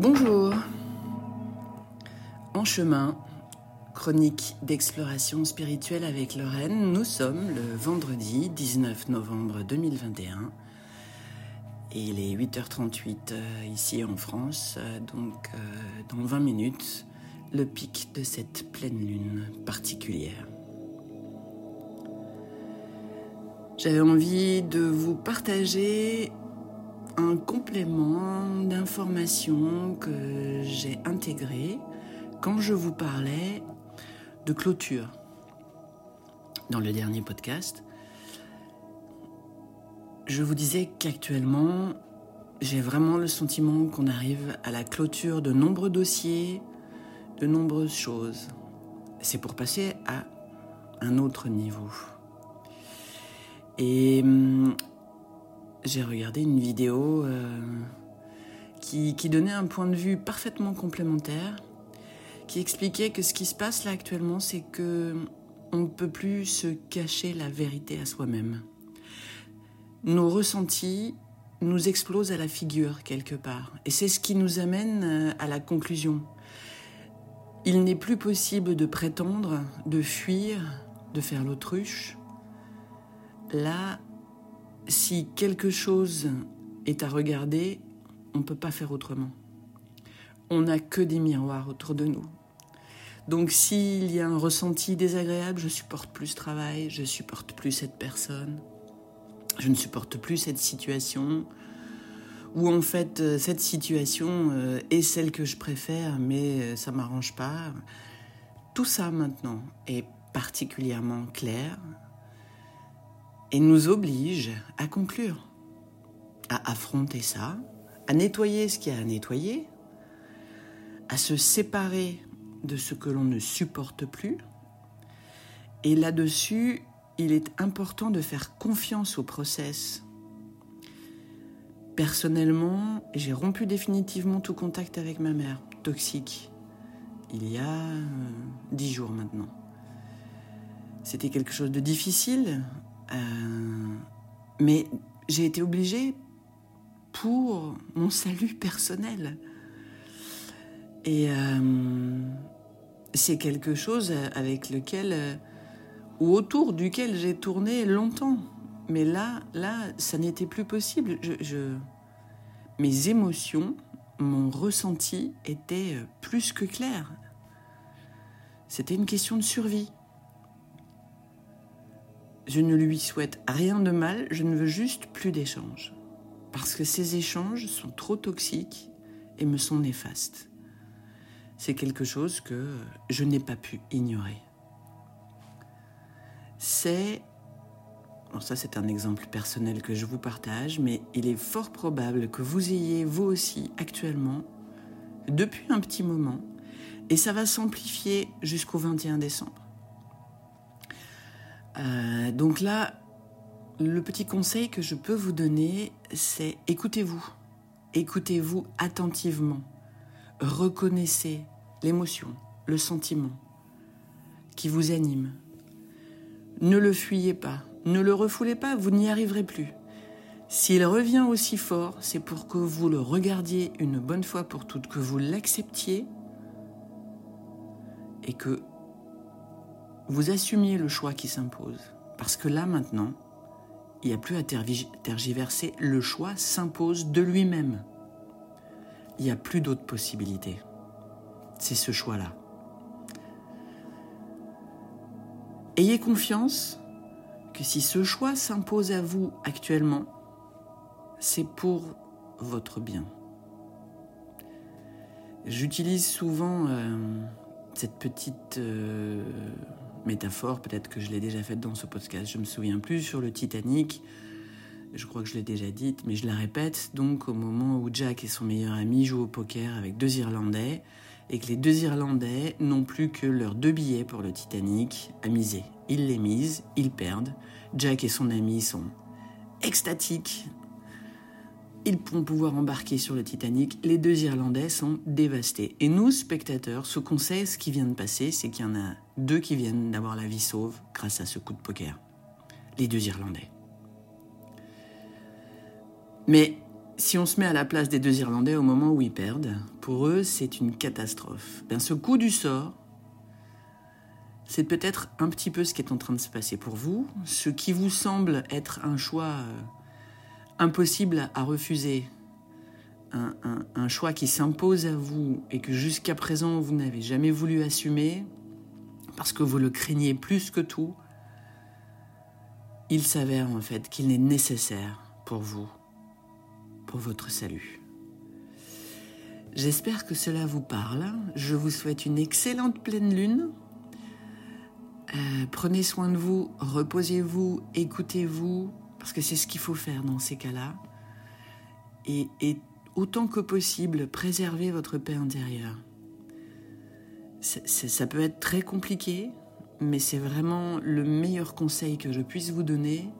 Bonjour. En chemin, chronique d'exploration spirituelle avec Lorraine, nous sommes le vendredi 19 novembre 2021 et il est 8h38 euh, ici en France, euh, donc euh, dans 20 minutes, le pic de cette pleine lune particulière. J'avais envie de vous partager complément d'information que j'ai intégré quand je vous parlais de clôture dans le dernier podcast. Je vous disais qu'actuellement, j'ai vraiment le sentiment qu'on arrive à la clôture de nombreux dossiers, de nombreuses choses. C'est pour passer à un autre niveau. Et hum, j'ai regardé une vidéo euh, qui, donnait un point de vue parfaitement complémentaire, qui expliquait que ce qui se passe là actuellement, c'est que on ne peut plus se cacher la vérité à soi-même. Nos ressentis nous explosent à la figure quelque part, et c'est ce qui nous amène euh, à la conclusion. Il n'est plus possible de prétendre, de fuir, de faire l'autruche. Là, si quelque chose est à regarder, on ne peut pas faire autrement. On n'a que des miroirs autour de nous. Donc s'il y a un ressenti désagréable, je supporte plus ce travail, je supporte plus cette personne, je ne supporte plus cette situation, ou en fait euh, cette situation euh, est celle que je préfère, mais euh, ça m'arrange pas. Tout ça maintenant est particulièrement clair, et nous oblige à conclure, à affronter ça, à nettoyer ce qu'il y a à nettoyer, à se séparer de ce que l'on ne supporte plus. Et là-dessus, il est important de faire confiance au process. Personnellement, j'ai rompu définitivement tout contact avec ma mère, toxique, il y a euh, dix jours maintenant. C'était quelque chose de difficile, euh, mais j'ai été obligée pour mon salut personnel. Et euh, c'est quelque chose avec lequel, euh, ou autour duquel j'ai tourné longtemps. Mais là, là, ça n'était plus possible. je, mes émotions, mon ressenti était plus que clair. C'était une question de survie. Je ne lui souhaite rien de mal, je ne veux juste plus d'échanges. Parce que ces échanges sont trop toxiques et me sont néfastes. C'est quelque chose que je n'ai pas pu ignorer. C'est... Bon, ça c'est un exemple personnel que je vous partage, mais il est fort probable que vous ayez, vous aussi, actuellement, depuis un petit moment, et ça va s'amplifier jusqu'au 21 décembre. Euh, donc là, le petit conseil que je peux vous donner, c'est écoutez-vous. Écoutez-vous attentivement. Reconnaissez l'émotion, le sentiment qui vous anime. Ne le fuyez pas, ne le refoulez pas, vous n'y arriverez plus. S'il revient aussi fort, c'est pour que vous le regardiez une bonne fois pour toutes, que vous l'acceptiez et que vous assumiez le choix qui s'impose. Parce que là, maintenant, il n'y a plus à tergiverser, le choix s'impose de lui-même. Il n'y a plus d'autres possibilités. C'est ce choix-là. Ayez confiance que si ce choix s'impose à vous actuellement, c'est pour votre bien. J'utilise souvent euh, cette petite euh, métaphore, peut-être que je l'ai déjà faite dans ce podcast, je me souviens plus, sur le Titanic. Je crois que je l'ai déjà dite, mais je la répète. Donc, au moment où Jack et son meilleur ami jouent au poker avec deux Irlandais, et que les deux Irlandais n'ont plus que leurs deux billets pour le Titanic à miser. Ils les misent, ils perdent. Jack et son ami sont extatiques ils vont pouvoir embarquer sur le Titanic. Les deux Irlandais sont dévastés. Et nous, spectateurs, ce qu'on sait, ce qui vient de passer, c'est qu'il y en a deux qui viennent d'avoir la vie sauve grâce à ce coup de poker. Les deux Irlandais. Mais si on se met à la place des deux Irlandais au moment où ils perdent, pour eux, c'est une catastrophe. Ben, ce coup du sort, c'est peut-être un petit peu ce qui est en train de se passer pour vous. Ce qui vous semble être un choix euh, impossible à refuser, un, choix qui s'impose à vous et que jusqu'à présent vous n'avez jamais voulu assumer, parce que vous le craignez plus que tout, il s'avère en fait qu'il est nécessaire pour vous pour votre salut. J'espère que cela vous parle. Je vous souhaite une excellente pleine lune. Euh, prenez soin de vous, reposez-vous, écoutez-vous, parce que c'est ce qu'il faut faire dans ces cas-là. Et, autant que possible, préservez votre paix intérieure. ça peut être très compliqué, mais c'est vraiment le meilleur conseil que je puisse vous donner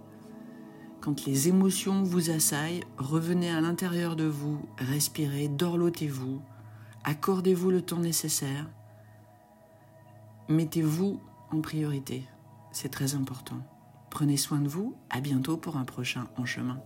quand les émotions vous assaillent, revenez à l'intérieur de vous, respirez, dorlotez-vous, accordez-vous le temps nécessaire. Mettez-vous en priorité, c'est très important. Prenez soin de vous, à bientôt pour un prochain En chemin.